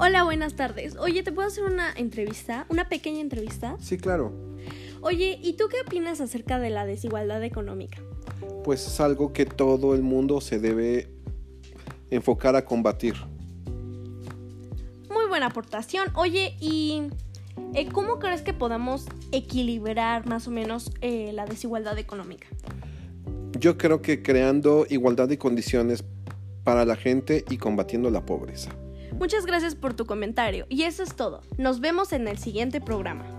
Hola, buenas tardes. Oye, ¿te puedo hacer una entrevista? ¿Una pequeña entrevista? Sí, claro. Oye, ¿y tú qué opinas acerca de la desigualdad económica? Pues es algo que todo el mundo se debe enfocar a combatir. Muy buena aportación. Oye, ¿y eh, cómo crees que podamos equilibrar más o menos eh, la desigualdad económica? Yo creo que creando igualdad de condiciones para la gente y combatiendo la pobreza. Muchas gracias por tu comentario y eso es todo. Nos vemos en el siguiente programa.